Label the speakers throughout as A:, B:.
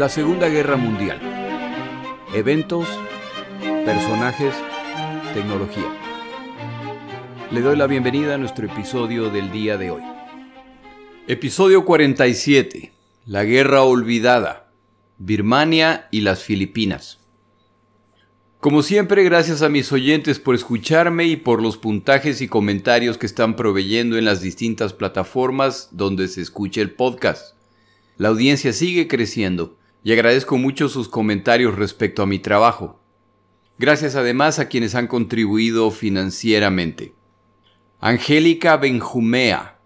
A: La Segunda Guerra Mundial. Eventos, personajes, tecnología. Le doy la bienvenida a nuestro episodio del día de hoy. Episodio 47. La Guerra Olvidada. Birmania y las Filipinas. Como siempre, gracias a mis oyentes por escucharme y por los puntajes y comentarios que están proveyendo en las distintas plataformas donde se escucha el podcast. La audiencia sigue creciendo y agradezco mucho sus comentarios respecto a mi trabajo. Gracias además a quienes han contribuido financieramente. Angélica Benjumea,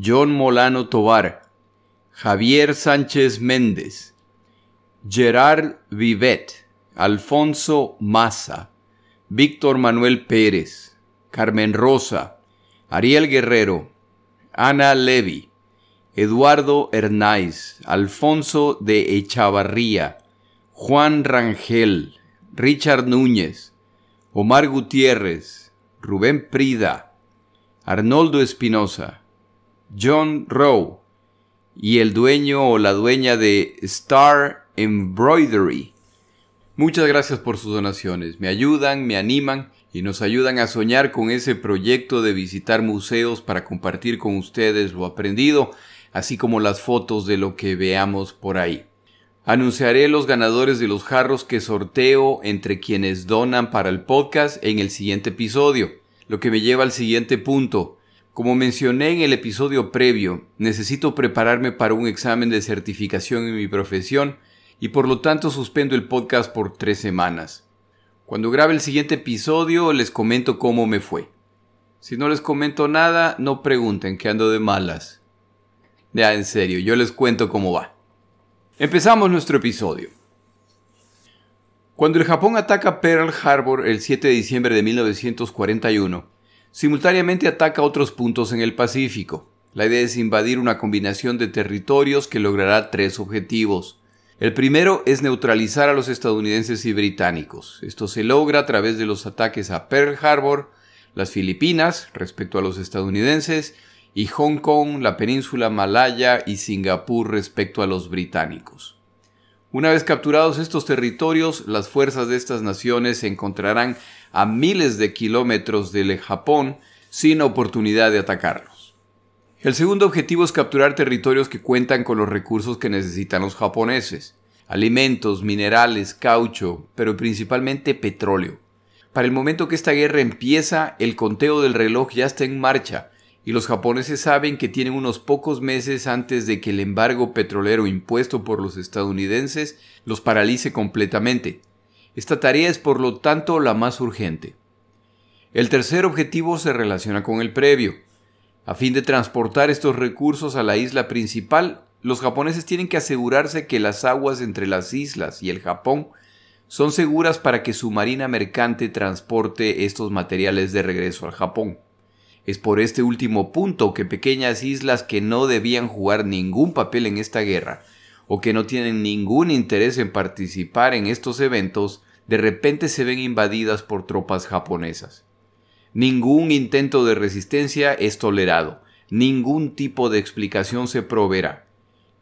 A: John Molano Tobar, Javier Sánchez Méndez, Gerard Vivet, Alfonso Maza, Víctor Manuel Pérez, Carmen Rosa, Ariel Guerrero, Ana Levy, Eduardo Hernáiz, Alfonso de Echavarría, Juan Rangel, Richard Núñez, Omar Gutiérrez, Rubén Prida, Arnoldo Espinosa, John Rowe y el dueño o la dueña de Star Embroidery. Muchas gracias por sus donaciones, me ayudan, me animan y nos ayudan a soñar con ese proyecto de visitar museos para compartir con ustedes lo aprendido así como las fotos de lo que veamos por ahí. Anunciaré los ganadores de los jarros que sorteo entre quienes donan para el podcast en el siguiente episodio, lo que me lleva al siguiente punto. Como mencioné en el episodio previo, necesito prepararme para un examen de certificación en mi profesión y por lo tanto suspendo el podcast por tres semanas. Cuando grabe el siguiente episodio les comento cómo me fue. Si no les comento nada, no pregunten que ando de malas. Ya, en serio, yo les cuento cómo va. Empezamos nuestro episodio. Cuando el Japón ataca Pearl Harbor el 7 de diciembre de 1941, simultáneamente ataca otros puntos en el Pacífico. La idea es invadir una combinación de territorios que logrará tres objetivos. El primero es neutralizar a los estadounidenses y británicos. Esto se logra a través de los ataques a Pearl Harbor, las Filipinas respecto a los estadounidenses y Hong Kong, la península malaya y Singapur respecto a los británicos. Una vez capturados estos territorios, las fuerzas de estas naciones se encontrarán a miles de kilómetros del Japón sin oportunidad de atacarlos. El segundo objetivo es capturar territorios que cuentan con los recursos que necesitan los japoneses, alimentos, minerales, caucho, pero principalmente petróleo. Para el momento que esta guerra empieza, el conteo del reloj ya está en marcha y los japoneses saben que tienen unos pocos meses antes de que el embargo petrolero impuesto por los estadounidenses los paralice completamente. Esta tarea es por lo tanto la más urgente. El tercer objetivo se relaciona con el previo. A fin de transportar estos recursos a la isla principal, los japoneses tienen que asegurarse que las aguas entre las islas y el Japón son seguras para que su marina mercante transporte estos materiales de regreso al Japón. Es por este último punto que pequeñas islas que no debían jugar ningún papel en esta guerra, o que no tienen ningún interés en participar en estos eventos, de repente se ven invadidas por tropas japonesas. Ningún intento de resistencia es tolerado, ningún tipo de explicación se proveerá.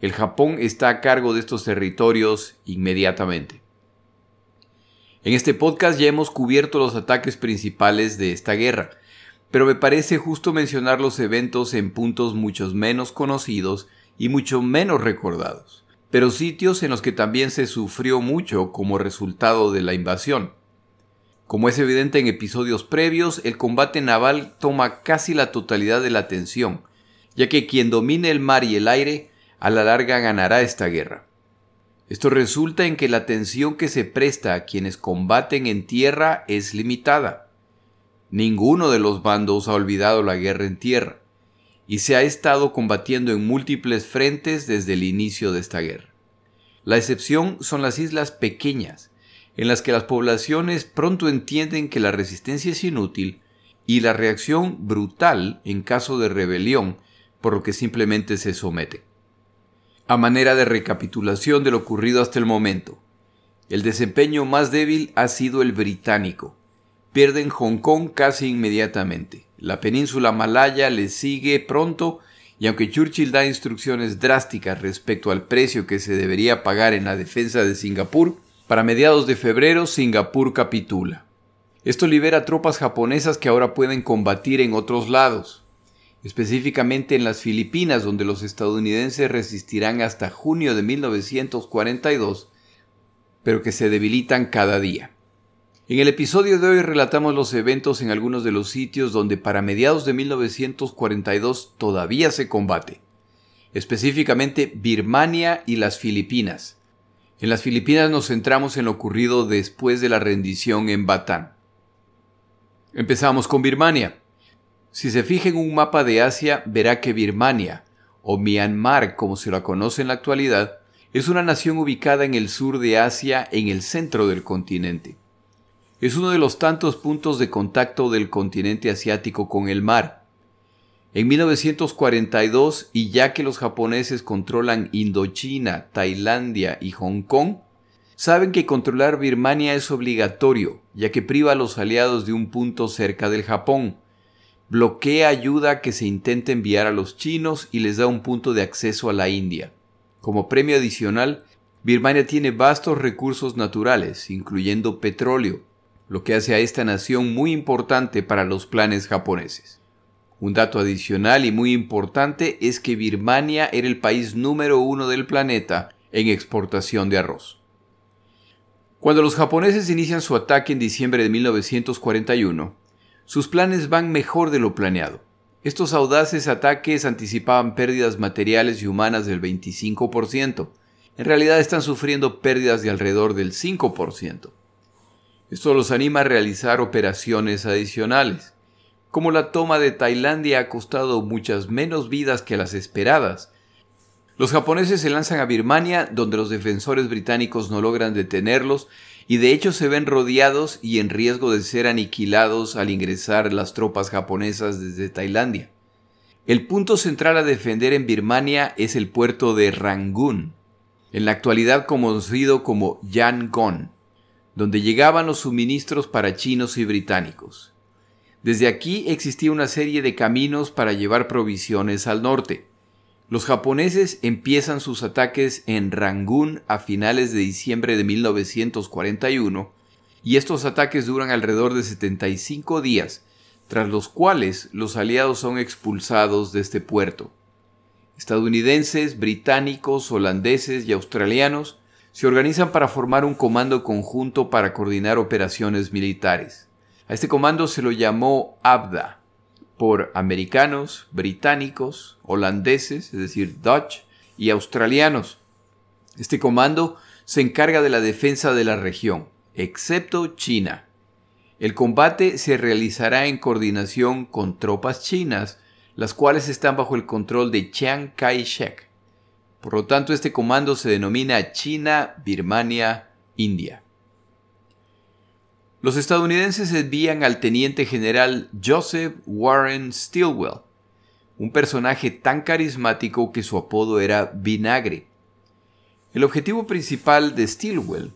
A: El Japón está a cargo de estos territorios inmediatamente. En este podcast ya hemos cubierto los ataques principales de esta guerra, pero me parece justo mencionar los eventos en puntos muchos menos conocidos y mucho menos recordados, pero sitios en los que también se sufrió mucho como resultado de la invasión. Como es evidente en episodios previos, el combate naval toma casi la totalidad de la atención, ya que quien domine el mar y el aire a la larga ganará esta guerra. Esto resulta en que la atención que se presta a quienes combaten en tierra es limitada. Ninguno de los bandos ha olvidado la guerra en tierra, y se ha estado combatiendo en múltiples frentes desde el inicio de esta guerra. La excepción son las islas pequeñas, en las que las poblaciones pronto entienden que la resistencia es inútil y la reacción brutal en caso de rebelión, por lo que simplemente se someten. A manera de recapitulación de lo ocurrido hasta el momento, el desempeño más débil ha sido el británico, pierden Hong Kong casi inmediatamente. La península malaya les sigue pronto y aunque Churchill da instrucciones drásticas respecto al precio que se debería pagar en la defensa de Singapur, para mediados de febrero Singapur capitula. Esto libera tropas japonesas que ahora pueden combatir en otros lados, específicamente en las Filipinas, donde los estadounidenses resistirán hasta junio de 1942, pero que se debilitan cada día. En el episodio de hoy relatamos los eventos en algunos de los sitios donde para mediados de 1942 todavía se combate, específicamente Birmania y las Filipinas. En las Filipinas nos centramos en lo ocurrido después de la rendición en Batán. Empezamos con Birmania. Si se fija en un mapa de Asia, verá que Birmania, o Myanmar como se la conoce en la actualidad, es una nación ubicada en el sur de Asia, en el centro del continente. Es uno de los tantos puntos de contacto del continente asiático con el mar. En 1942, y ya que los japoneses controlan Indochina, Tailandia y Hong Kong, saben que controlar Birmania es obligatorio, ya que priva a los aliados de un punto cerca del Japón, bloquea ayuda que se intente enviar a los chinos y les da un punto de acceso a la India. Como premio adicional, Birmania tiene vastos recursos naturales, incluyendo petróleo, lo que hace a esta nación muy importante para los planes japoneses. Un dato adicional y muy importante es que Birmania era el país número uno del planeta en exportación de arroz. Cuando los japoneses inician su ataque en diciembre de 1941, sus planes van mejor de lo planeado. Estos audaces ataques anticipaban pérdidas materiales y humanas del 25%. En realidad están sufriendo pérdidas de alrededor del 5%. Esto los anima a realizar operaciones adicionales. Como la toma de Tailandia ha costado muchas menos vidas que las esperadas, los japoneses se lanzan a Birmania, donde los defensores británicos no logran detenerlos y de hecho se ven rodeados y en riesgo de ser aniquilados al ingresar las tropas japonesas desde Tailandia. El punto central a defender en Birmania es el puerto de Rangoon, en la actualidad conocido como Yangon donde llegaban los suministros para chinos y británicos. Desde aquí existía una serie de caminos para llevar provisiones al norte. Los japoneses empiezan sus ataques en Rangoon a finales de diciembre de 1941 y estos ataques duran alrededor de 75 días, tras los cuales los aliados son expulsados de este puerto. Estadounidenses, británicos, holandeses y australianos se organizan para formar un comando conjunto para coordinar operaciones militares. A este comando se lo llamó ABDA, por americanos, británicos, holandeses, es decir, Dutch, y australianos. Este comando se encarga de la defensa de la región, excepto China. El combate se realizará en coordinación con tropas chinas, las cuales están bajo el control de Chiang Kai-shek. Por lo tanto, este comando se denomina China, Birmania, India. Los estadounidenses envían al teniente general Joseph Warren Stilwell, un personaje tan carismático que su apodo era Vinagre. El objetivo principal de Stilwell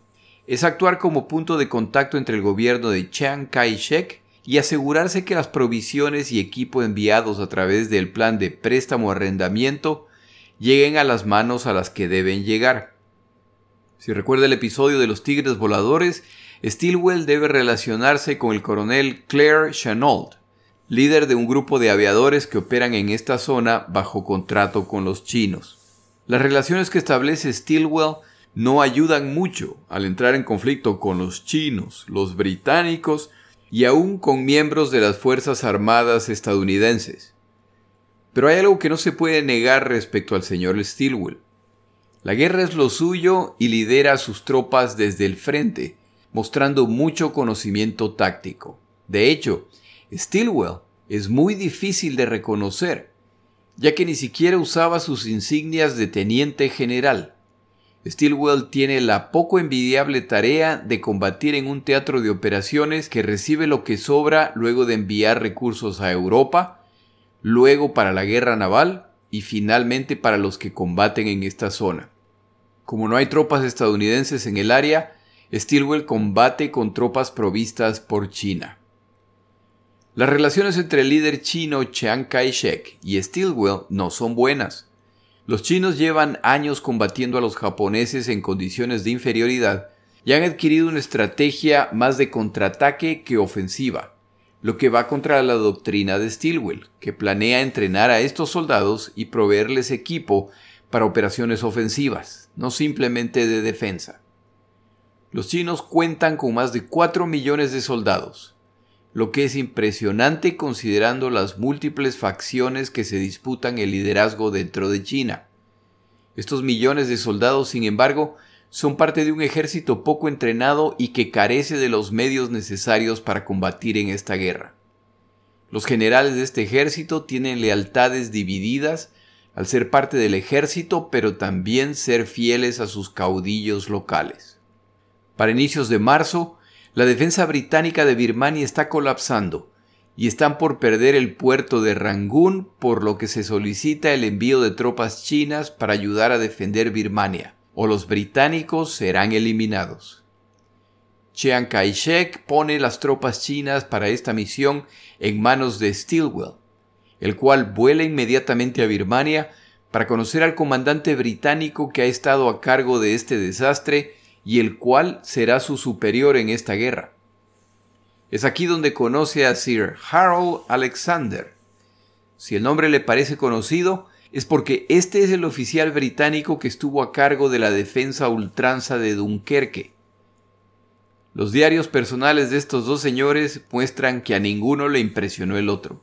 A: es actuar como punto de contacto entre el gobierno de Chiang Kai-shek y asegurarse que las provisiones y equipo enviados a través del plan de préstamo-arrendamiento lleguen a las manos a las que deben llegar. Si recuerda el episodio de los tigres voladores, Stilwell debe relacionarse con el coronel Claire Chenault, líder de un grupo de aviadores que operan en esta zona bajo contrato con los chinos. Las relaciones que establece Stilwell no ayudan mucho al entrar en conflicto con los chinos, los británicos y aún con miembros de las Fuerzas Armadas estadounidenses. Pero hay algo que no se puede negar respecto al señor Stilwell. La guerra es lo suyo y lidera a sus tropas desde el frente, mostrando mucho conocimiento táctico. De hecho, Stilwell es muy difícil de reconocer, ya que ni siquiera usaba sus insignias de teniente general. Stilwell tiene la poco envidiable tarea de combatir en un teatro de operaciones que recibe lo que sobra luego de enviar recursos a Europa, luego para la guerra naval y finalmente para los que combaten en esta zona. Como no hay tropas estadounidenses en el área, Stilwell combate con tropas provistas por China. Las relaciones entre el líder chino Chiang Kai-shek y Stilwell no son buenas. Los chinos llevan años combatiendo a los japoneses en condiciones de inferioridad y han adquirido una estrategia más de contraataque que ofensiva, lo que va contra la doctrina de Stilwell, que planea entrenar a estos soldados y proveerles equipo para operaciones ofensivas, no simplemente de defensa. Los chinos cuentan con más de 4 millones de soldados, lo que es impresionante considerando las múltiples facciones que se disputan el liderazgo dentro de China. Estos millones de soldados, sin embargo, son parte de un ejército poco entrenado y que carece de los medios necesarios para combatir en esta guerra. Los generales de este ejército tienen lealtades divididas al ser parte del ejército, pero también ser fieles a sus caudillos locales. Para inicios de marzo, la defensa británica de Birmania está colapsando y están por perder el puerto de Rangún, por lo que se solicita el envío de tropas chinas para ayudar a defender Birmania, o los británicos serán eliminados. Chiang Kai-shek pone las tropas chinas para esta misión en manos de Stilwell, el cual vuela inmediatamente a Birmania para conocer al comandante británico que ha estado a cargo de este desastre y el cual será su superior en esta guerra. Es aquí donde conoce a Sir Harold Alexander. Si el nombre le parece conocido, es porque este es el oficial británico que estuvo a cargo de la defensa ultranza de Dunkerque. Los diarios personales de estos dos señores muestran que a ninguno le impresionó el otro.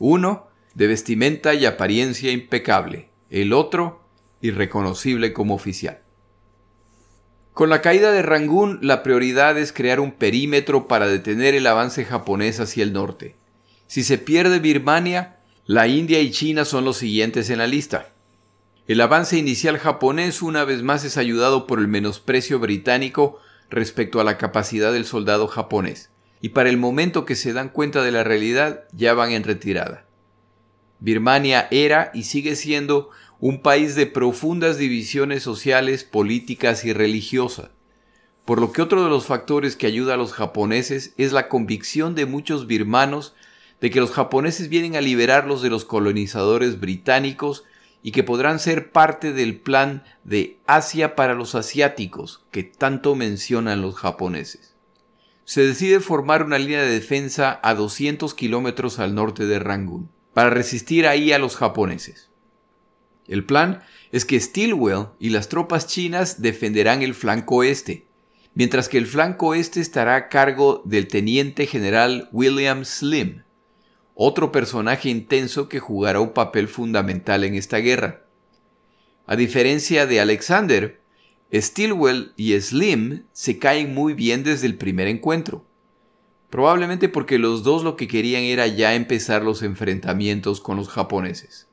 A: Uno, de vestimenta y apariencia impecable, el otro, irreconocible como oficial. Con la caída de Rangún, la prioridad es crear un perímetro para detener el avance japonés hacia el norte. Si se pierde Birmania, la India y China son los siguientes en la lista. El avance inicial japonés una vez más es ayudado por el menosprecio británico respecto a la capacidad del soldado japonés, y para el momento que se dan cuenta de la realidad ya van en retirada. Birmania era y sigue siendo un país de profundas divisiones sociales, políticas y religiosas, por lo que otro de los factores que ayuda a los japoneses es la convicción de muchos birmanos de que los japoneses vienen a liberarlos de los colonizadores británicos y que podrán ser parte del plan de Asia para los asiáticos que tanto mencionan los japoneses. Se decide formar una línea de defensa a 200 kilómetros al norte de Rangún, para resistir ahí a los japoneses. El plan es que Stilwell y las tropas chinas defenderán el flanco este, mientras que el flanco este estará a cargo del teniente general William Slim, otro personaje intenso que jugará un papel fundamental en esta guerra. A diferencia de Alexander, Stilwell y Slim se caen muy bien desde el primer encuentro, probablemente porque los dos lo que querían era ya empezar los enfrentamientos con los japoneses.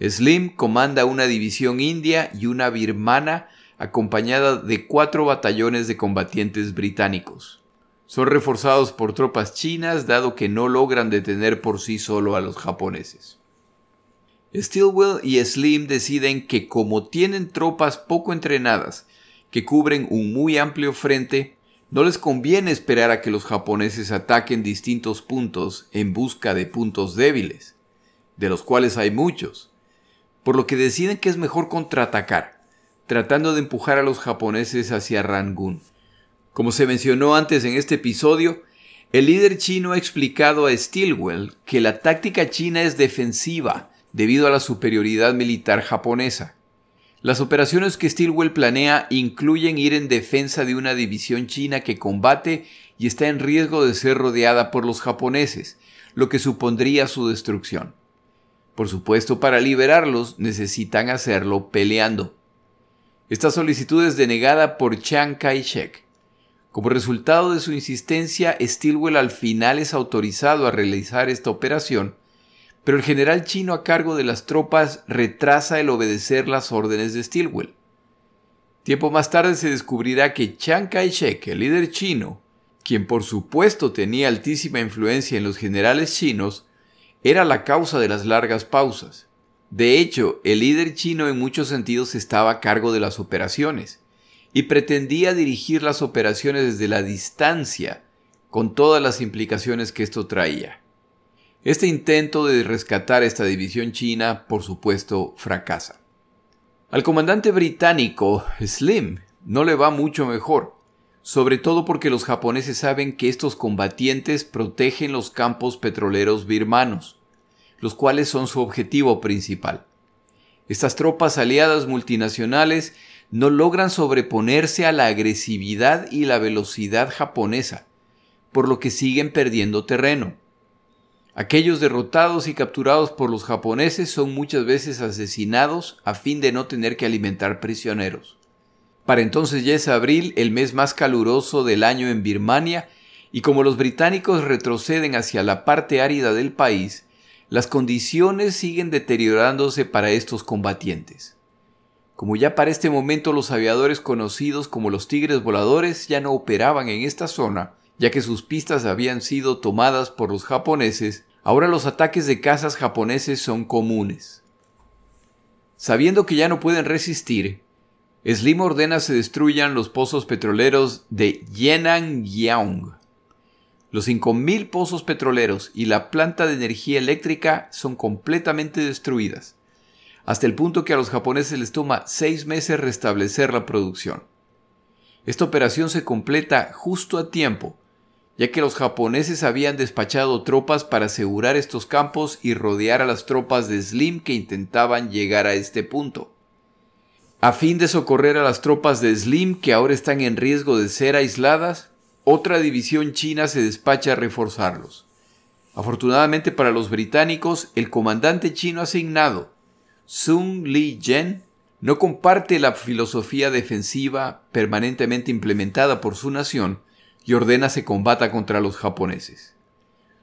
A: Slim comanda una división india y una birmana acompañada de cuatro batallones de combatientes británicos. Son reforzados por tropas chinas dado que no logran detener por sí solo a los japoneses. Stilwell y Slim deciden que como tienen tropas poco entrenadas que cubren un muy amplio frente, no les conviene esperar a que los japoneses ataquen distintos puntos en busca de puntos débiles, de los cuales hay muchos, por lo que deciden que es mejor contraatacar, tratando de empujar a los japoneses hacia Rangoon. Como se mencionó antes en este episodio, el líder chino ha explicado a Stilwell que la táctica china es defensiva debido a la superioridad militar japonesa. Las operaciones que Stilwell planea incluyen ir en defensa de una división china que combate y está en riesgo de ser rodeada por los japoneses, lo que supondría su destrucción. Por supuesto, para liberarlos necesitan hacerlo peleando. Esta solicitud es denegada por Chiang Kai-shek. Como resultado de su insistencia, Stilwell al final es autorizado a realizar esta operación, pero el general chino a cargo de las tropas retrasa el obedecer las órdenes de Stilwell. Tiempo más tarde se descubrirá que Chiang Kai-shek, el líder chino, quien por supuesto tenía altísima influencia en los generales chinos, era la causa de las largas pausas. De hecho, el líder chino en muchos sentidos estaba a cargo de las operaciones y pretendía dirigir las operaciones desde la distancia, con todas las implicaciones que esto traía. Este intento de rescatar esta división china, por supuesto, fracasa. Al comandante británico, Slim, no le va mucho mejor, sobre todo porque los japoneses saben que estos combatientes protegen los campos petroleros birmanos, los cuales son su objetivo principal. Estas tropas aliadas multinacionales no logran sobreponerse a la agresividad y la velocidad japonesa, por lo que siguen perdiendo terreno. Aquellos derrotados y capturados por los japoneses son muchas veces asesinados a fin de no tener que alimentar prisioneros. Para entonces ya es abril, el mes más caluroso del año en Birmania, y como los británicos retroceden hacia la parte árida del país, las condiciones siguen deteriorándose para estos combatientes. Como ya para este momento los aviadores conocidos como los tigres voladores ya no operaban en esta zona, ya que sus pistas habían sido tomadas por los japoneses, Ahora los ataques de cazas japoneses son comunes. Sabiendo que ya no pueden resistir, Slim ordena se destruyan los pozos petroleros de Yenangyaung. Los 5.000 pozos petroleros y la planta de energía eléctrica son completamente destruidas, hasta el punto que a los japoneses les toma seis meses restablecer la producción. Esta operación se completa justo a tiempo, ya que los japoneses habían despachado tropas para asegurar estos campos y rodear a las tropas de Slim que intentaban llegar a este punto. A fin de socorrer a las tropas de Slim que ahora están en riesgo de ser aisladas, otra división china se despacha a reforzarlos. Afortunadamente para los británicos, el comandante chino asignado, Sun Li-jen, no comparte la filosofía defensiva permanentemente implementada por su nación, y ordena se combata contra los japoneses.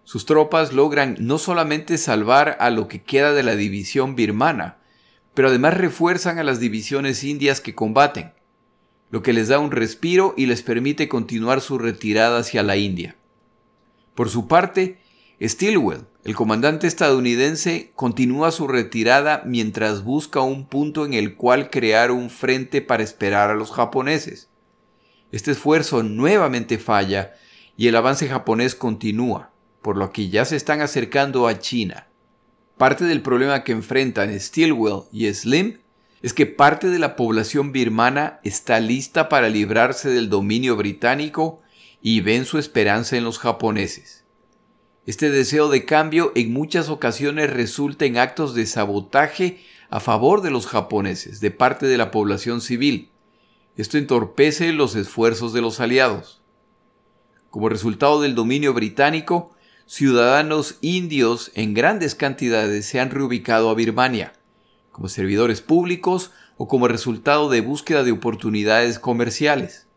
A: Sus tropas logran no solamente salvar a lo que queda de la división birmana, pero además refuerzan a las divisiones indias que combaten, lo que les da un respiro y les permite continuar su retirada hacia la India. Por su parte, Stilwell, el comandante estadounidense, continúa su retirada mientras busca un punto en el cual crear un frente para esperar a los japoneses. Este esfuerzo nuevamente falla y el avance japonés continúa, por lo que ya se están acercando a China. Parte del problema que enfrentan Stilwell y Slim es que parte de la población birmana está lista para librarse del dominio británico y ven su esperanza en los japoneses. Este deseo de cambio en muchas ocasiones resulta en actos de sabotaje a favor de los japoneses de parte de la población civil, esto entorpece los esfuerzos de los aliados. Como resultado del dominio británico, ciudadanos indios en grandes cantidades se han reubicado a Birmania, como servidores públicos o como resultado de búsqueda de oportunidades comerciales,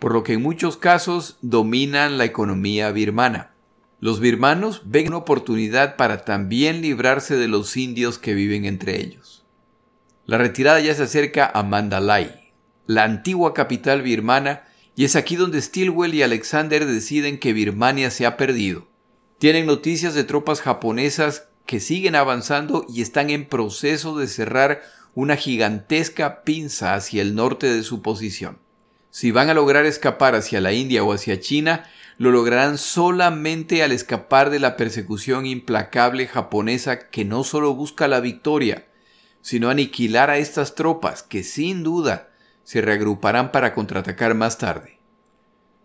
A: por lo que en muchos casos dominan la economía birmana. Los birmanos ven una oportunidad para también librarse de los indios que viven entre ellos. La retirada ya se acerca a Mandalay, la antigua capital birmana, y es aquí donde Stilwell y Alexander deciden que Birmania se ha perdido. Tienen noticias de tropas japonesas que siguen avanzando y están en proceso de cerrar una gigantesca pinza hacia el norte de su posición. Si van a lograr escapar hacia la India o hacia China, lo lograrán solamente al escapar de la persecución implacable japonesa que no solo busca la victoria, sino aniquilar a estas tropas que sin duda se reagruparán para contraatacar más tarde.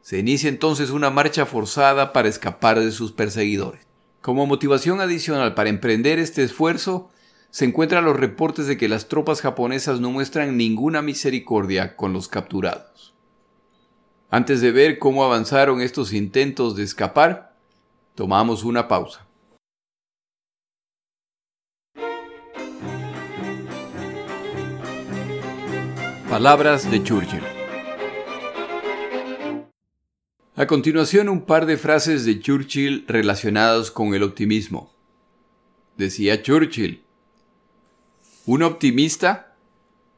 A: Se inicia entonces una marcha forzada para escapar de sus perseguidores. Como motivación adicional para emprender este esfuerzo, se encuentran los reportes de que las tropas japonesas no muestran ninguna misericordia con los capturados. Antes de ver cómo avanzaron estos intentos de escapar, tomamos una pausa. Palabras de Churchill. A continuación un par de frases de Churchill relacionadas con el optimismo. Decía Churchill, un optimista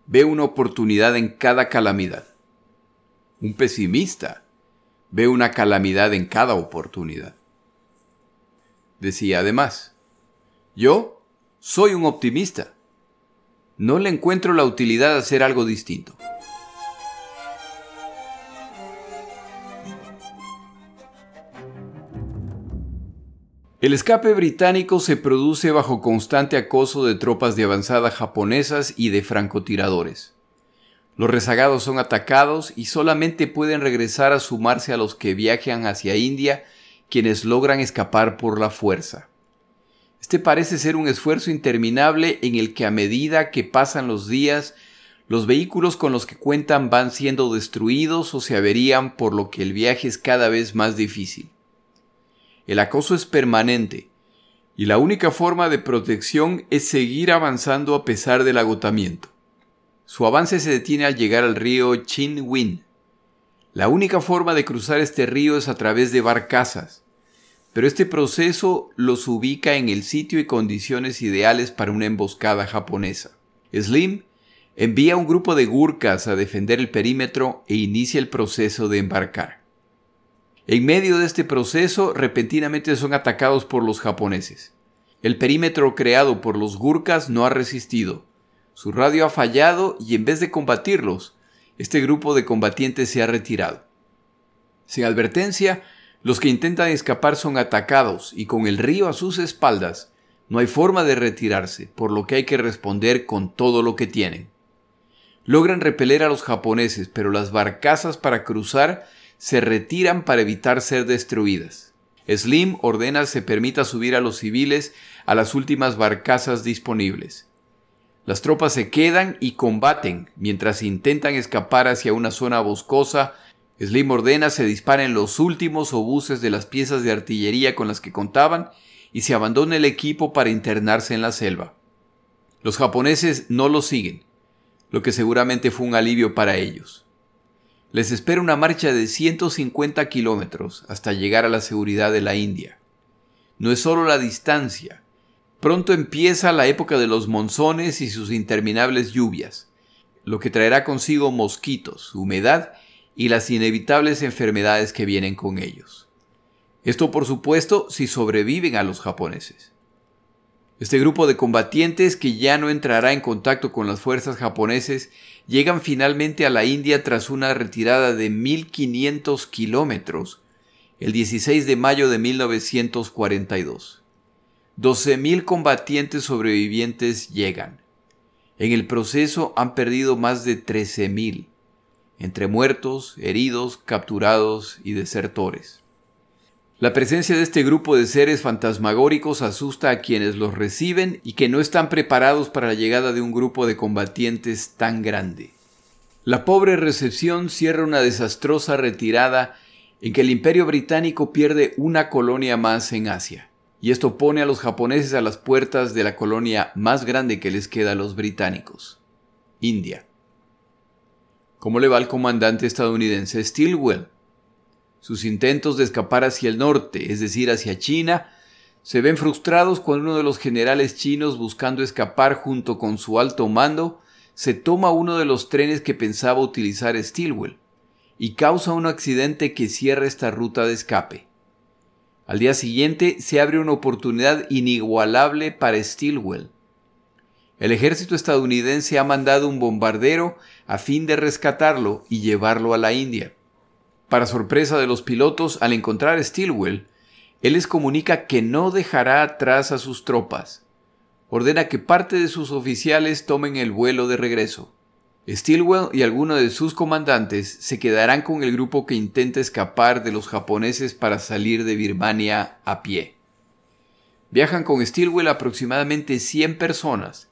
A: ve una oportunidad en cada calamidad. Un pesimista ve una calamidad en cada oportunidad. Decía además, yo soy un optimista no le encuentro la utilidad de hacer algo distinto. El escape británico se produce bajo constante acoso de tropas de avanzada japonesas y de francotiradores. Los rezagados son atacados y solamente pueden regresar a sumarse a los que viajan hacia India quienes logran escapar por la fuerza. Este parece ser un esfuerzo interminable en el que a medida que pasan los días, los vehículos con los que cuentan van siendo destruidos o se averían por lo que el viaje es cada vez más difícil. El acoso es permanente, y la única forma de protección es seguir avanzando a pesar del agotamiento. Su avance se detiene al llegar al río Chin La única forma de cruzar este río es a través de barcazas, pero este proceso los ubica en el sitio y condiciones ideales para una emboscada japonesa. Slim envía un grupo de gurkas a defender el perímetro e inicia el proceso de embarcar. En medio de este proceso, repentinamente son atacados por los japoneses. El perímetro creado por los gurkas no ha resistido. Su radio ha fallado y en vez de combatirlos, este grupo de combatientes se ha retirado. Sin advertencia, los que intentan escapar son atacados y con el río a sus espaldas, no hay forma de retirarse, por lo que hay que responder con todo lo que tienen. Logran repeler a los japoneses, pero las barcazas para cruzar se retiran para evitar ser destruidas. Slim ordena se permita subir a los civiles a las últimas barcazas disponibles. Las tropas se quedan y combaten mientras intentan escapar hacia una zona boscosa. Slim ordena se disparen los últimos obuses de las piezas de artillería con las que contaban y se abandone el equipo para internarse en la selva. Los japoneses no lo siguen, lo que seguramente fue un alivio para ellos. Les espera una marcha de 150 kilómetros hasta llegar a la seguridad de la India. No es solo la distancia. Pronto empieza la época de los monzones y sus interminables lluvias, lo que traerá consigo mosquitos, humedad y las inevitables enfermedades que vienen con ellos. Esto por supuesto si sobreviven a los japoneses. Este grupo de combatientes, que ya no entrará en contacto con las fuerzas japoneses, llegan finalmente a la India tras una retirada de 1500 kilómetros el 16 de mayo de 1942. 12.000 combatientes sobrevivientes llegan. En el proceso han perdido más de 13.000, entre muertos, heridos, capturados y desertores. La presencia de este grupo de seres fantasmagóricos asusta a quienes los reciben y que no están preparados para la llegada de un grupo de combatientes tan grande. La pobre recepción cierra una desastrosa retirada en que el imperio británico pierde una colonia más en Asia, y esto pone a los japoneses a las puertas de la colonia más grande que les queda a los británicos, India. ¿Cómo le va al comandante estadounidense Stilwell? Sus intentos de escapar hacia el norte, es decir, hacia China, se ven frustrados cuando uno de los generales chinos buscando escapar junto con su alto mando se toma uno de los trenes que pensaba utilizar Stilwell y causa un accidente que cierra esta ruta de escape. Al día siguiente se abre una oportunidad inigualable para Stilwell. El ejército estadounidense ha mandado un bombardero a fin de rescatarlo y llevarlo a la India. Para sorpresa de los pilotos, al encontrar a Stilwell, él les comunica que no dejará atrás a sus tropas. Ordena que parte de sus oficiales tomen el vuelo de regreso. Stilwell y algunos de sus comandantes se quedarán con el grupo que intenta escapar de los japoneses para salir de Birmania a pie. Viajan con Stilwell aproximadamente 100 personas,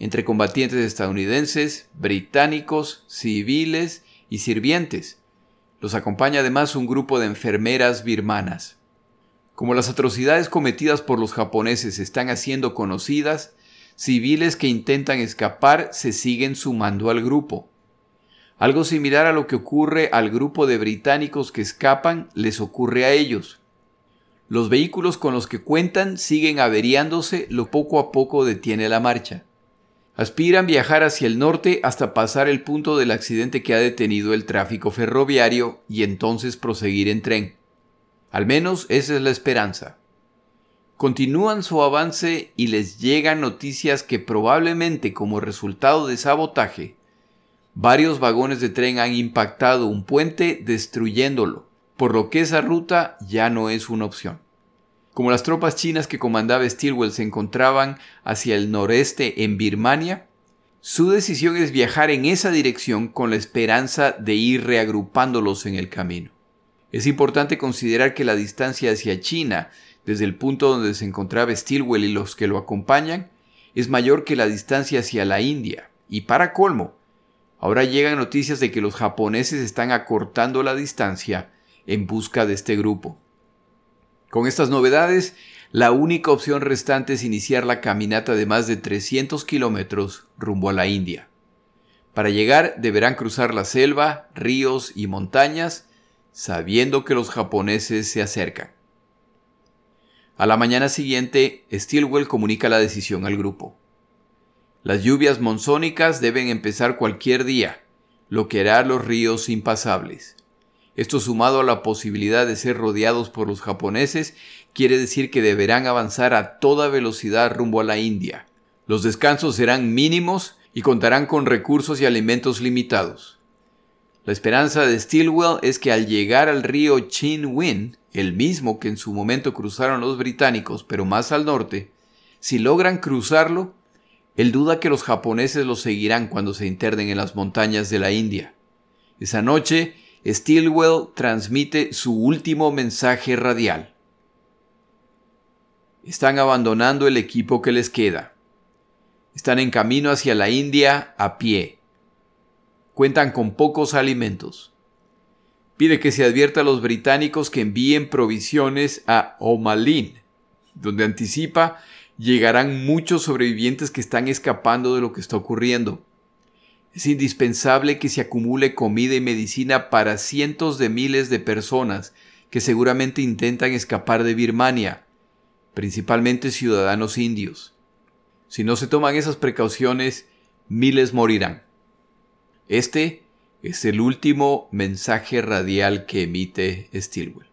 A: entre combatientes estadounidenses, británicos, civiles y sirvientes, los acompaña además un grupo de enfermeras birmanas. Como las atrocidades cometidas por los japoneses están haciendo conocidas, civiles que intentan escapar se siguen sumando al grupo. Algo similar a lo que ocurre al grupo de británicos que escapan les ocurre a ellos. Los vehículos con los que cuentan siguen averiándose, lo poco a poco detiene la marcha. Aspiran viajar hacia el norte hasta pasar el punto del accidente que ha detenido el tráfico ferroviario y entonces proseguir en tren. Al menos esa es la esperanza. Continúan su avance y les llegan noticias que probablemente como resultado de sabotaje, varios vagones de tren han impactado un puente destruyéndolo, por lo que esa ruta ya no es una opción. Como las tropas chinas que comandaba Stilwell se encontraban hacia el noreste en Birmania, su decisión es viajar en esa dirección con la esperanza de ir reagrupándolos en el camino. Es importante considerar que la distancia hacia China, desde el punto donde se encontraba Stilwell y los que lo acompañan, es mayor que la distancia hacia la India. Y para colmo, ahora llegan noticias de que los japoneses están acortando la distancia en busca de este grupo. Con estas novedades, la única opción restante es iniciar la caminata de más de 300 kilómetros rumbo a la India. Para llegar deberán cruzar la selva, ríos y montañas, sabiendo que los japoneses se acercan. A la mañana siguiente, Stilwell comunica la decisión al grupo. Las lluvias monzónicas deben empezar cualquier día, lo que hará los ríos impasables. Esto sumado a la posibilidad de ser rodeados por los japoneses quiere decir que deberán avanzar a toda velocidad rumbo a la India. Los descansos serán mínimos y contarán con recursos y alimentos limitados. La esperanza de Stilwell es que al llegar al río Chin el mismo que en su momento cruzaron los británicos, pero más al norte, si logran cruzarlo, él duda que los japoneses lo seguirán cuando se internen en las montañas de la India. Esa noche, Stilwell transmite su último mensaje radial. Están abandonando el equipo que les queda. Están en camino hacia la India a pie. Cuentan con pocos alimentos. Pide que se advierta a los británicos que envíen provisiones a Omalin, donde anticipa llegarán muchos sobrevivientes que están escapando de lo que está ocurriendo. Es indispensable que se acumule comida y medicina para cientos de miles de personas que seguramente intentan escapar de Birmania, principalmente ciudadanos indios. Si no se toman esas precauciones, miles morirán. Este es el último mensaje radial que emite Stilwell.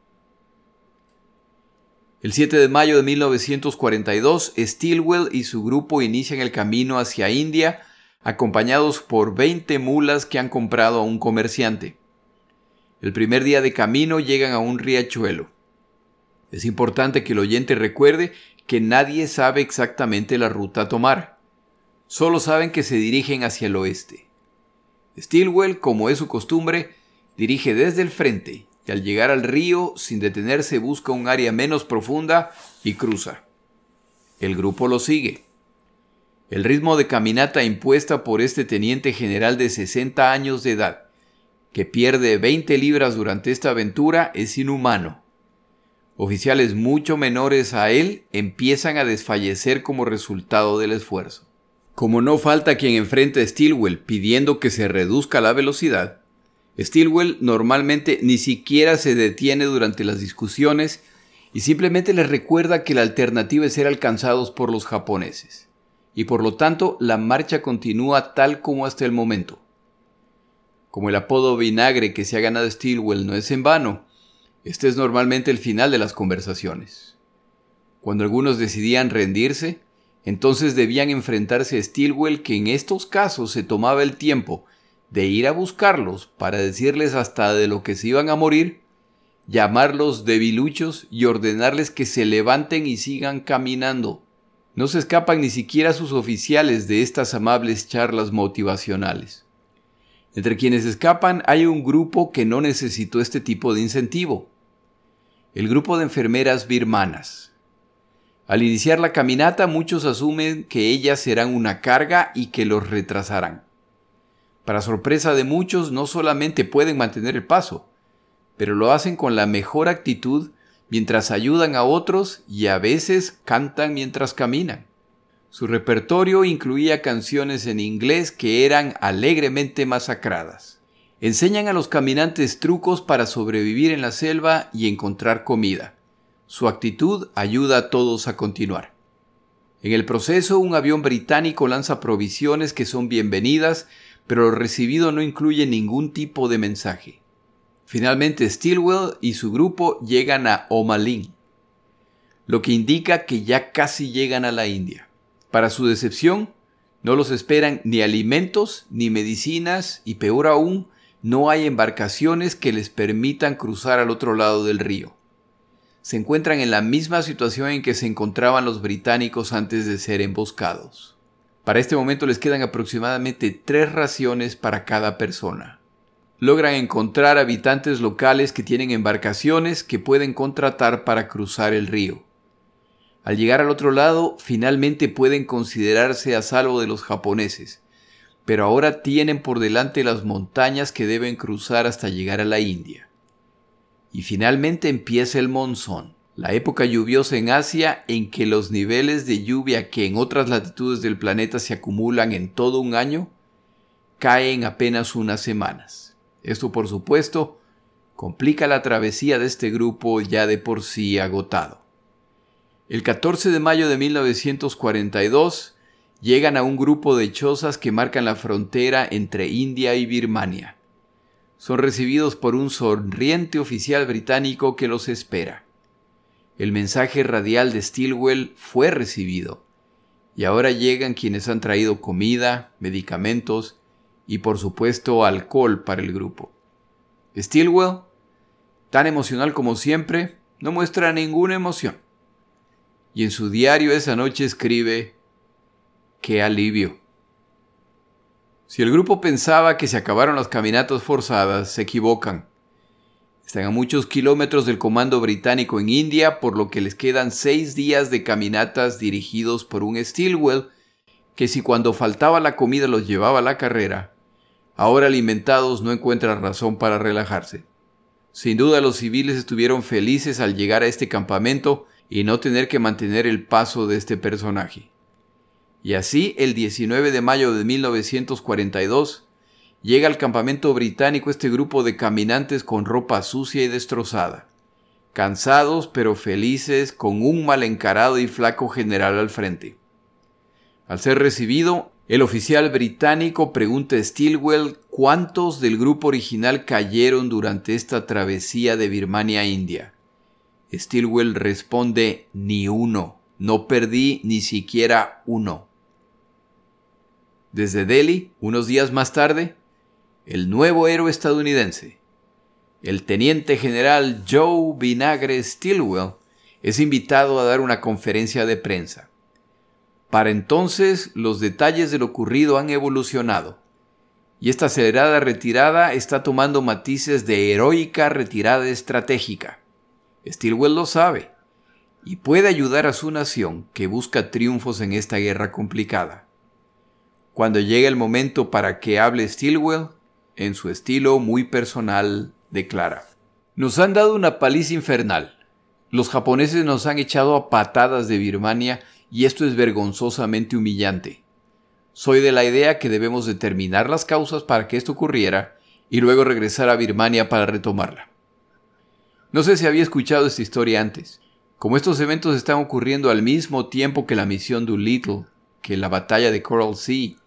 A: El 7 de mayo de 1942, Stilwell y su grupo inician el camino hacia India acompañados por 20 mulas que han comprado a un comerciante. El primer día de camino llegan a un riachuelo. Es importante que el oyente recuerde que nadie sabe exactamente la ruta a tomar. Solo saben que se dirigen hacia el oeste. Stilwell, como es su costumbre, dirige desde el frente y al llegar al río, sin detenerse, busca un área menos profunda y cruza. El grupo lo sigue. El ritmo de caminata impuesta por este teniente general de 60 años de edad, que pierde 20 libras durante esta aventura, es inhumano. Oficiales mucho menores a él empiezan a desfallecer como resultado del esfuerzo. Como no falta quien enfrente a Stilwell pidiendo que se reduzca la velocidad, Stilwell normalmente ni siquiera se detiene durante las discusiones y simplemente les recuerda que la alternativa es ser alcanzados por los japoneses y por lo tanto la marcha continúa tal como hasta el momento. Como el apodo vinagre que se ha ganado Stilwell no es en vano, este es normalmente el final de las conversaciones. Cuando algunos decidían rendirse, entonces debían enfrentarse a Stilwell que en estos casos se tomaba el tiempo de ir a buscarlos para decirles hasta de lo que se iban a morir, llamarlos debiluchos y ordenarles que se levanten y sigan caminando. No se escapan ni siquiera sus oficiales de estas amables charlas motivacionales. Entre quienes escapan hay un grupo que no necesitó este tipo de incentivo. El grupo de enfermeras birmanas. Al iniciar la caminata muchos asumen que ellas serán una carga y que los retrasarán. Para sorpresa de muchos no solamente pueden mantener el paso, pero lo hacen con la mejor actitud mientras ayudan a otros y a veces cantan mientras caminan. Su repertorio incluía canciones en inglés que eran alegremente masacradas. Enseñan a los caminantes trucos para sobrevivir en la selva y encontrar comida. Su actitud ayuda a todos a continuar. En el proceso, un avión británico lanza provisiones que son bienvenidas, pero lo recibido no incluye ningún tipo de mensaje. Finalmente Stilwell y su grupo llegan a Omalin, lo que indica que ya casi llegan a la India. Para su decepción, no los esperan ni alimentos ni medicinas y peor aún, no hay embarcaciones que les permitan cruzar al otro lado del río. Se encuentran en la misma situación en que se encontraban los británicos antes de ser emboscados. Para este momento les quedan aproximadamente tres raciones para cada persona. Logran encontrar habitantes locales que tienen embarcaciones que pueden contratar para cruzar el río. Al llegar al otro lado, finalmente pueden considerarse a salvo de los japoneses, pero ahora tienen por delante las montañas que deben cruzar hasta llegar a la India. Y finalmente empieza el monzón, la época lluviosa en Asia en que los niveles de lluvia que en otras latitudes del planeta se acumulan en todo un año, caen apenas unas semanas. Esto, por supuesto, complica la travesía de este grupo ya de por sí agotado. El 14 de mayo de 1942 llegan a un grupo de chozas que marcan la frontera entre India y Birmania. Son recibidos por un sonriente oficial británico que los espera. El mensaje radial de Stilwell fue recibido, y ahora llegan quienes han traído comida, medicamentos y por supuesto alcohol para el grupo. Stilwell, tan emocional como siempre, no muestra ninguna emoción y en su diario esa noche escribe, ¡qué alivio! Si el grupo pensaba que se acabaron las caminatas forzadas, se equivocan. Están a muchos kilómetros del comando británico en India, por lo que les quedan seis días de caminatas dirigidos por un Stilwell, que si cuando faltaba la comida los llevaba a la carrera, ahora alimentados no encuentran razón para relajarse. Sin duda los civiles estuvieron felices al llegar a este campamento y no tener que mantener el paso de este personaje. Y así, el 19 de mayo de 1942, llega al campamento británico este grupo de caminantes con ropa sucia y destrozada, cansados pero felices con un mal encarado y flaco general al frente. Al ser recibido, el oficial británico pregunta a Stilwell cuántos del grupo original cayeron durante esta travesía de Birmania a India. Stilwell responde ni uno, no perdí ni siquiera uno. Desde Delhi, unos días más tarde, el nuevo héroe estadounidense, el teniente general Joe Vinagre Stilwell, es invitado a dar una conferencia de prensa. Para entonces los detalles de lo ocurrido han evolucionado, y esta acelerada retirada está tomando matices de heroica retirada estratégica. Stilwell lo sabe y puede ayudar a su nación que busca triunfos en esta guerra complicada. Cuando llegue el momento para que hable Stilwell, en su estilo muy personal, declara. Nos han dado una paliza infernal. Los japoneses nos han echado a patadas de Birmania y esto es vergonzosamente humillante. Soy de la idea que debemos determinar las causas para que esto ocurriera y luego regresar a Birmania para retomarla. No sé si había escuchado esta historia antes. Como estos eventos están ocurriendo al mismo tiempo que la misión Doolittle, que la batalla de Coral Sea,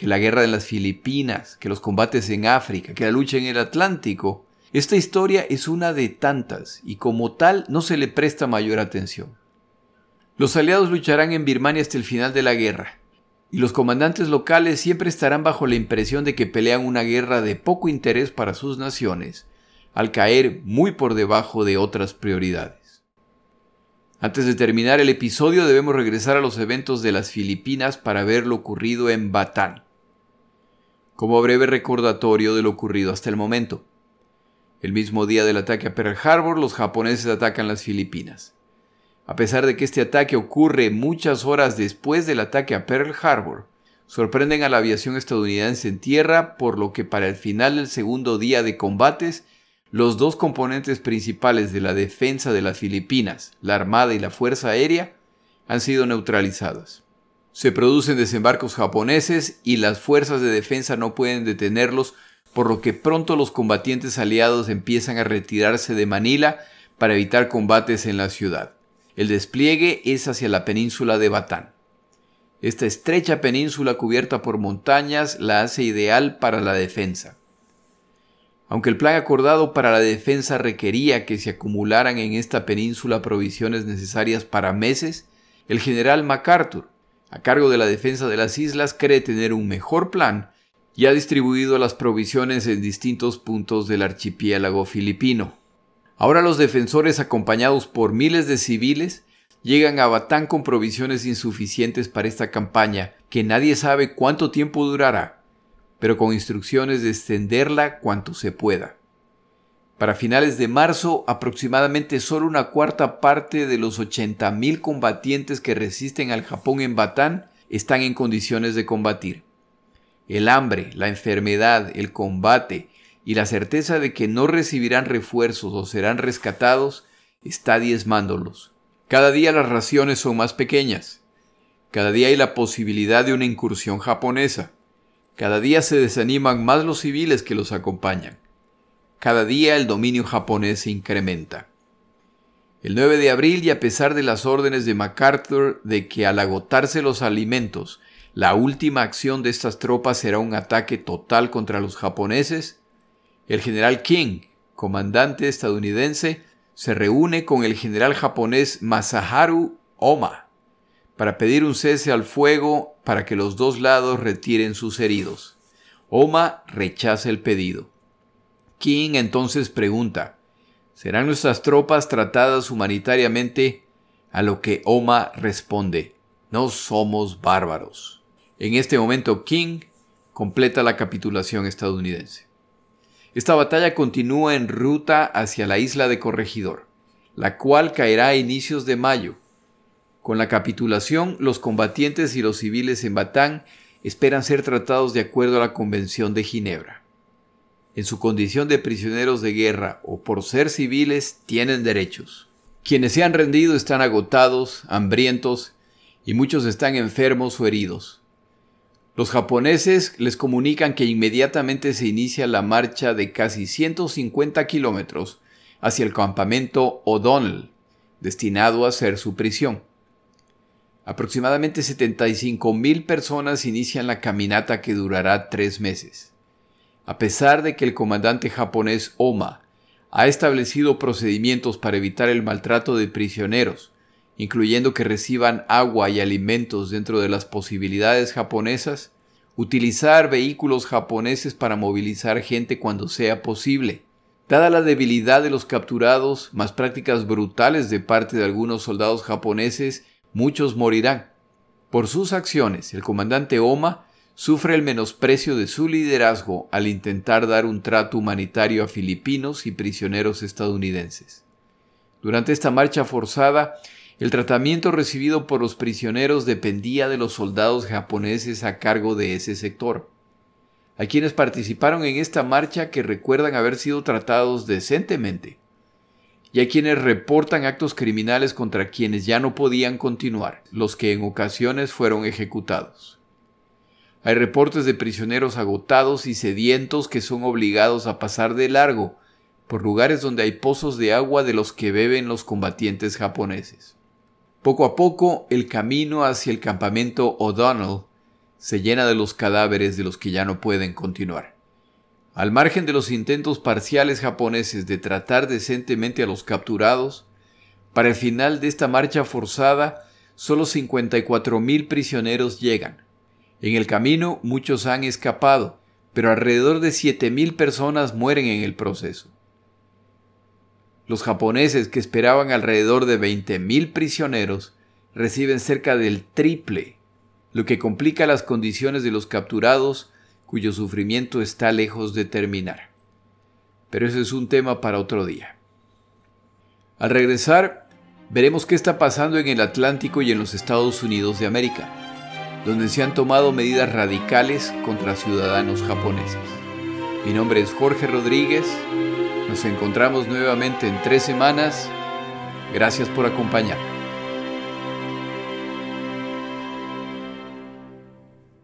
A: que la guerra de las Filipinas, que los combates en África, que la lucha en el Atlántico, esta historia es una de tantas y como tal no se le presta mayor atención. Los aliados lucharán en Birmania hasta el final de la guerra, y los comandantes locales siempre estarán bajo la impresión de que pelean una guerra de poco interés para sus naciones, al caer muy por debajo de otras prioridades. Antes de terminar el episodio debemos regresar a los eventos de las Filipinas para ver lo ocurrido en Batán, como breve recordatorio de lo ocurrido hasta el momento. El mismo día del ataque a Pearl Harbor, los japoneses atacan las Filipinas. A pesar de que este ataque ocurre muchas horas después del ataque a Pearl Harbor, sorprenden a la aviación estadounidense en tierra, por lo que para el final del segundo día de combates los dos componentes principales de la defensa de las Filipinas, la Armada y la Fuerza Aérea, han sido neutralizados. Se producen desembarcos japoneses y las fuerzas de defensa no pueden detenerlos, por lo que pronto los combatientes aliados empiezan a retirarse de Manila para evitar combates en la ciudad. El despliegue es hacia la península de Batán. Esta estrecha península cubierta por montañas la hace ideal para la defensa. Aunque el plan acordado para la defensa requería que se acumularan en esta península provisiones necesarias para meses, el general MacArthur, a cargo de la defensa de las islas, cree tener un mejor plan y ha distribuido las provisiones en distintos puntos del archipiélago filipino. Ahora los defensores, acompañados por miles de civiles, llegan a Batán con provisiones insuficientes para esta campaña, que nadie sabe cuánto tiempo durará, pero con instrucciones de extenderla cuanto se pueda. Para finales de marzo, aproximadamente solo una cuarta parte de los 80.000 combatientes que resisten al Japón en Batán están en condiciones de combatir. El hambre, la enfermedad, el combate y la certeza de que no recibirán refuerzos o serán rescatados está diezmándolos. Cada día las raciones son más pequeñas. Cada día hay la posibilidad de una incursión japonesa. Cada día se desaniman más los civiles que los acompañan. Cada día el dominio japonés se incrementa. El 9 de abril, y a pesar de las órdenes de MacArthur de que al agotarse los alimentos, la última acción de estas tropas será un ataque total contra los japoneses, el general King, comandante estadounidense, se reúne con el general japonés Masaharu Oma para pedir un cese al fuego para que los dos lados retiren sus heridos. Oma rechaza el pedido. King entonces pregunta, ¿serán nuestras tropas tratadas humanitariamente? A lo que Oma responde, no somos bárbaros. En este momento King completa la capitulación estadounidense. Esta batalla continúa en ruta hacia la isla de Corregidor, la cual caerá a inicios de mayo. Con la capitulación, los combatientes y los civiles en Batán esperan ser tratados de acuerdo a la Convención de Ginebra. En su condición de prisioneros de guerra o por ser civiles tienen derechos. Quienes se han rendido están agotados, hambrientos y muchos están enfermos o heridos. Los japoneses les comunican que inmediatamente se inicia la marcha de casi 150 kilómetros hacia el campamento O'Donnell, destinado a ser su prisión. Aproximadamente 75 mil personas inician la caminata que durará tres meses. A pesar de que el comandante japonés Oma ha establecido procedimientos para evitar el maltrato de prisioneros, incluyendo que reciban agua y alimentos dentro de las posibilidades japonesas, utilizar vehículos japoneses para movilizar gente cuando sea posible. Dada la debilidad de los capturados, más prácticas brutales de parte de algunos soldados japoneses, muchos morirán. Por sus acciones, el comandante Oma sufre el menosprecio de su liderazgo al intentar dar un trato humanitario a filipinos y prisioneros estadounidenses. Durante esta marcha forzada, el tratamiento recibido por los prisioneros dependía de los soldados japoneses a cargo de ese sector. Hay quienes participaron en esta marcha que recuerdan haber sido tratados decentemente, y hay quienes reportan actos criminales contra quienes ya no podían continuar, los que en ocasiones fueron ejecutados. Hay reportes de prisioneros agotados y sedientos que son obligados a pasar de largo por lugares donde hay pozos de agua de los que beben los combatientes japoneses. Poco a poco, el camino hacia el campamento O'Donnell se llena de los cadáveres de los que ya no pueden continuar. Al margen de los intentos parciales japoneses de tratar decentemente a los capturados, para el final de esta marcha forzada, solo 54.000 prisioneros llegan. En el camino muchos han escapado, pero alrededor de 7.000 personas mueren en el proceso. Los japoneses, que esperaban alrededor de 20.000 prisioneros, reciben cerca del triple, lo que complica las condiciones de los capturados, cuyo sufrimiento está lejos de terminar. Pero ese es un tema para otro día. Al regresar, veremos qué está pasando en el Atlántico y en los Estados Unidos de América, donde se han tomado medidas radicales contra ciudadanos japoneses. Mi nombre es Jorge Rodríguez nos encontramos nuevamente en tres semanas. Gracias por acompañar.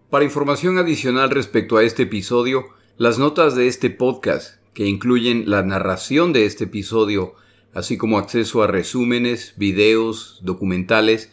A: Para información adicional respecto a este episodio, las notas de este podcast, que incluyen la narración de este episodio, así como acceso a resúmenes, videos, documentales